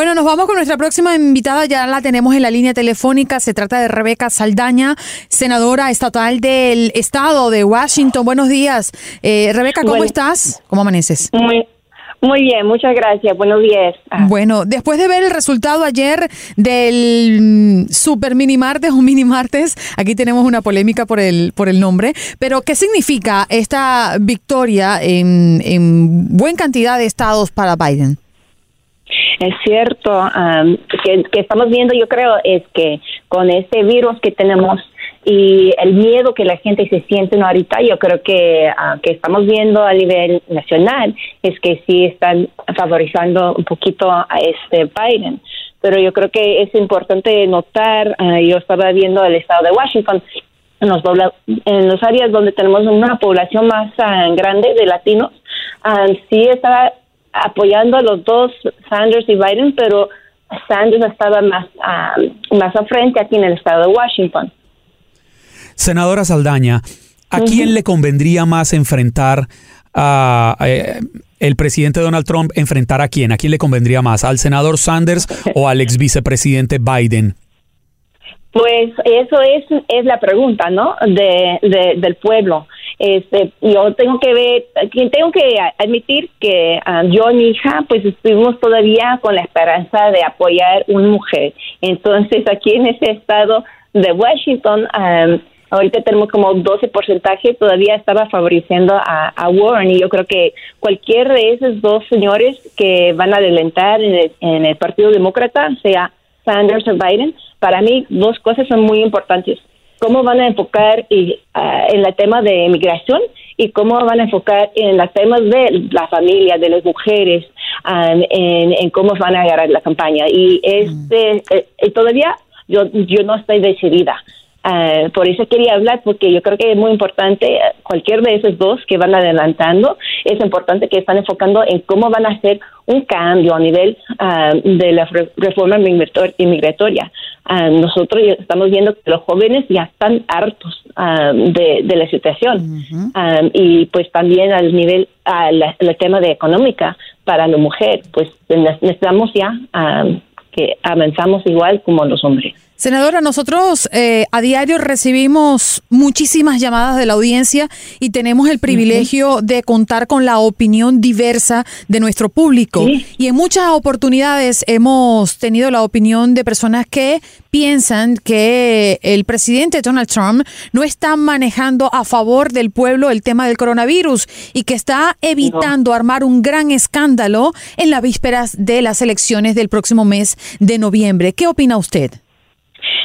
Bueno, nos vamos con nuestra próxima invitada, ya la tenemos en la línea telefónica, se trata de Rebeca Saldaña, senadora estatal del estado de Washington. Buenos días. Eh, Rebeca, ¿cómo estás? ¿Cómo amaneces? Muy, muy bien, muchas gracias. Buenos días. Ah. Bueno, después de ver el resultado ayer del mm, Super Mini Martes o Mini Martes, aquí tenemos una polémica por el, por el nombre, pero ¿qué significa esta victoria en, en buena cantidad de estados para Biden? Es cierto, um, que, estamos viendo, yo creo, es que con este virus que tenemos y el miedo que la gente se siente ¿no? ahorita, yo creo que, uh, que estamos viendo a nivel nacional es que sí están favorizando un poquito a este Biden. Pero yo creo que es importante notar, uh, yo estaba viendo el estado de Washington, en los, en los áreas donde tenemos una población más uh, grande de latinos, sí está apoyando a los dos, Sanders y Biden, pero Sanders estaba más, más a frente aquí en el estado de Washington. Senadora Saldaña, ¿a quién le convendría más enfrentar a, eh, el presidente Donald Trump, enfrentar a quién? ¿A quién le convendría más? ¿Al senador Sanders o al ex vicepresidente Biden? Pues eso es, es la pregunta, ¿no? De, del pueblo. Este, yo tengo que ver, tengo que admitir que ah, yo y mi hija, pues estuvimos todavía con la esperanza de apoyar una mujer. Entonces, aquí en ese estado de Washington, ahorita tenemos como 12 porcentaje, todavía estaba favoreciendo a, Warren y yo creo que cualquier de esos dos señores que van a adelantar en el, Partido Demócrata, sea Sanders o Biden, para mí dos cosas son muy importantes. Cómo van a enfocar y, ah, en el tema de migración y cómo van a enfocar en los temas de la familia, de las mujeres, ah, en, cómo van a agarrar la campaña. Y este, eh, todavía yo, yo no estoy decidida. Uh, por eso quería hablar, porque yo creo que es muy importante, cualquier de esos dos que van adelantando, es importante que están enfocando en cómo van a hacer un cambio a nivel uh, de la reforma inmigratoria. Uh, nosotros estamos viendo que los jóvenes ya están hartos de, de, la situación y pues también al nivel, al tema de económica para la mujer, pues necesitamos ya que avanzamos igual como los hombres. Senadora, nosotros eh, a diario recibimos muchísimas llamadas de la audiencia y tenemos el privilegio de contar con la opinión diversa de nuestro público. Y en muchas oportunidades hemos tenido la opinión de personas que piensan que el presidente Donald Trump no está manejando a favor del pueblo el tema del coronavirus y que está evitando armar un gran escándalo en las vísperas de las elecciones del próximo mes de noviembre. ¿Qué opina usted?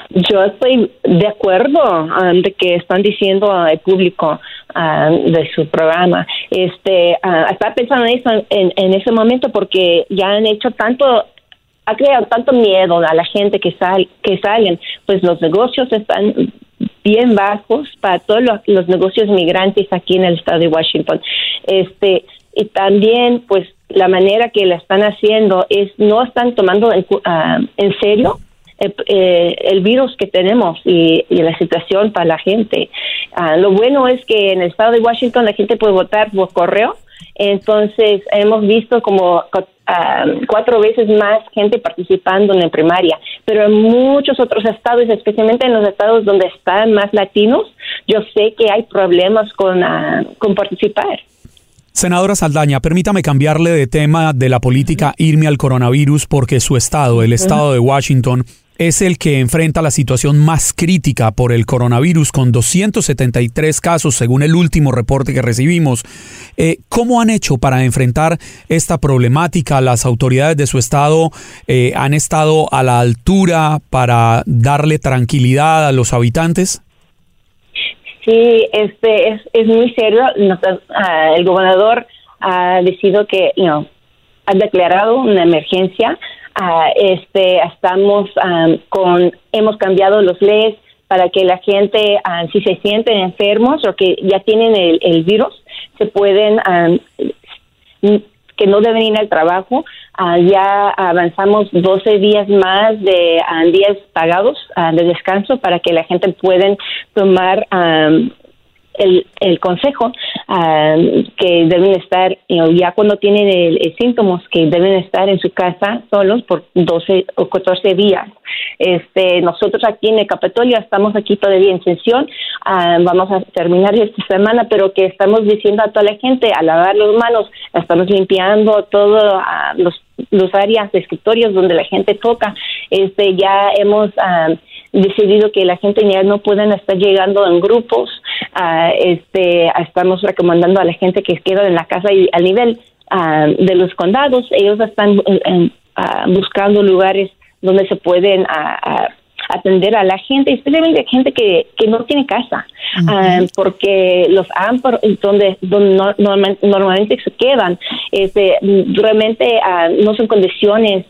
Yo estoy de acuerdo um, de que están diciendo al público um, de su programa. Este, uh, estaba pensando en eso en, ese momento porque ya han hecho tanto ha creado tanto miedo a la gente que sal, que salen, pues los negocios están bien bajos para todos los, negocios migrantes aquí en el estado de Washington. Este y también pues la manera que la están haciendo es no están tomando en, uh, en serio eh, el virus que tenemos y, la situación para la gente. Ah, lo bueno es que en el estado de Washington la gente puede votar por correo, entonces hemos visto como ah, cuatro veces más gente participando en la primaria, pero en muchos otros estados, especialmente en los estados donde están más latinos, yo sé que hay problemas con, ah, con participar. Senadora Saldaña, permítame cambiarle de tema de la política, irme al coronavirus, porque su estado, el estado de Washington, es el que enfrenta la situación más crítica por el coronavirus, con 273 casos según el último reporte que recibimos. Eh, ¿Cómo han hecho para enfrentar esta problemática? ¿Las autoridades de su estado eh, han estado a la altura para darle tranquilidad a los habitantes? Sí, este es, es muy serio. Ah, el gobernador ha decidido que, you ha declarado una emergencia Ah, este, estamos con, hemos cambiado los leyes para que la gente, si se sienten enfermos o que ya tienen el, virus, se pueden, que no deben ir al trabajo. Ah, ya avanzamos 12 días más de días pagados de descanso para que la gente pueda tomar el, el consejo ah, que deben estar, ya cuando tienen el, síntomas, que deben estar en su casa solos por 12 o 14 días. Este, nosotros aquí en el Capitolio estamos aquí todavía en sesión, ah, vamos a terminar esta semana, pero que estamos diciendo a toda la gente a lavar las manos, estamos limpiando todo ah, los, los áreas de escritorios donde la gente toca, este, ya hemos decidido que la gente ya no pueden estar llegando en grupos. Uh, este, estamos recomendando a la gente que queda en la casa y al nivel uh, de los condados, ellos están uh, buscando lugares donde se pueden atender a la gente, especialmente gente que, que no tiene casa, porque los AMPAR, donde, donde normalmente se quedan, este, realmente no son condiciones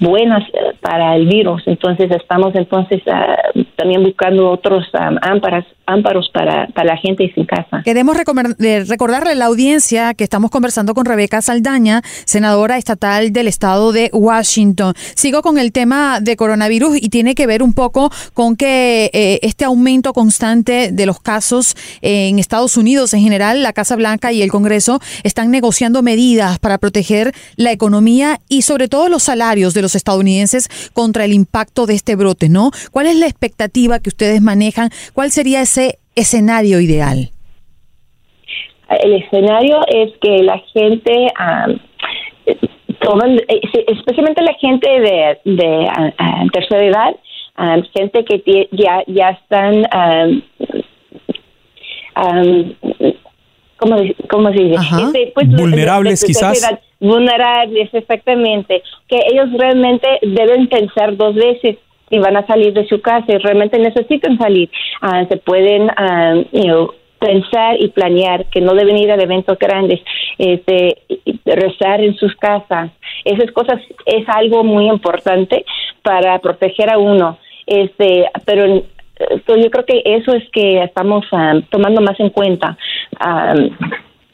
buenas eh, para el virus. Entonces estamos entonces ah, también buscando otros ámparos, ámparos para, la gente sin casa. Queremos recordarle a la audiencia que estamos conversando con Rebeca Saldaña, senadora estatal del estado de Washington. Sigo con el tema de coronavirus y tiene que ver un poco con que eh, este aumento constante de los casos en Estados Unidos en general, la Casa Blanca y el Congreso están negociando medidas para proteger la economía y sobre todo los salarios de los estadounidenses contra el impacto de este brote, ¿no? ¿Cuál es la expectativa que ustedes manejan? ¿Cuál sería ese escenario ideal? El escenario es que la gente, eh, especialmente la gente de, de tercera edad, gente que ya, ya están ¿cómo, cómo se dice? Este, pues, vulnerables quizás. Vulnerables, exactamente. Que ellos realmente deben pensar dos veces si van a salir de su casa y realmente necesitan salir. Ah, se pueden uh, pensar y planear que no deben ir a eventos grandes, este, rezar en sus casas. Esas cosas es algo muy importante para proteger a uno. Este, pero yo creo que eso es que estamos tomando más en cuenta.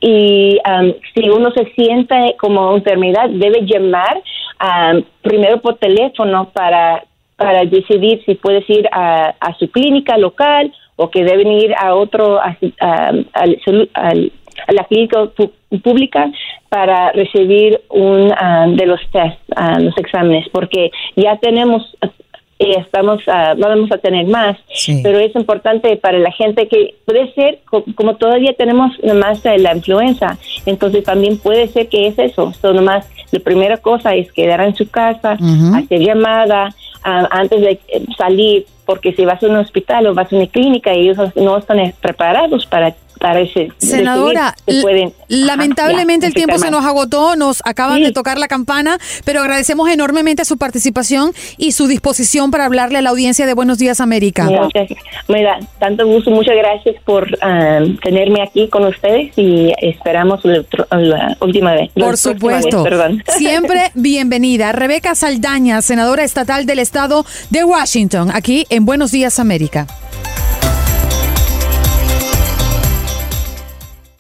Y si uno se siente como enfermedad, debe llamar primero por teléfono para, para decidir si puedes ir a, su clínica local o que deben ir a otro, a, la clínica pública para recibir un de los test, los exámenes, porque ya tenemos y estamos uh, vamos a tener más. Pero es importante para la gente que puede ser como todavía tenemos más de la influenza. Entonces también puede ser que es eso. So, nomás la primera cosa es quedar en su casa hacer llamada antes de salir porque si vas a un hospital o vas a una clínica ellos no están preparados para Senadora, lamentablemente el tiempo se nos agotó, nos acaban de tocar la campana, pero agradecemos enormemente su participación y su disposición para hablarle a la audiencia de Buenos Días América. Muchas, da tanto gusto, muchas gracias por um, tenerme aquí con ustedes y esperamos la, última vez. Por supuesto. Siempre bienvenida. Rebeca Saldaña, senadora estatal del estado de Washington, aquí en Buenos Días América.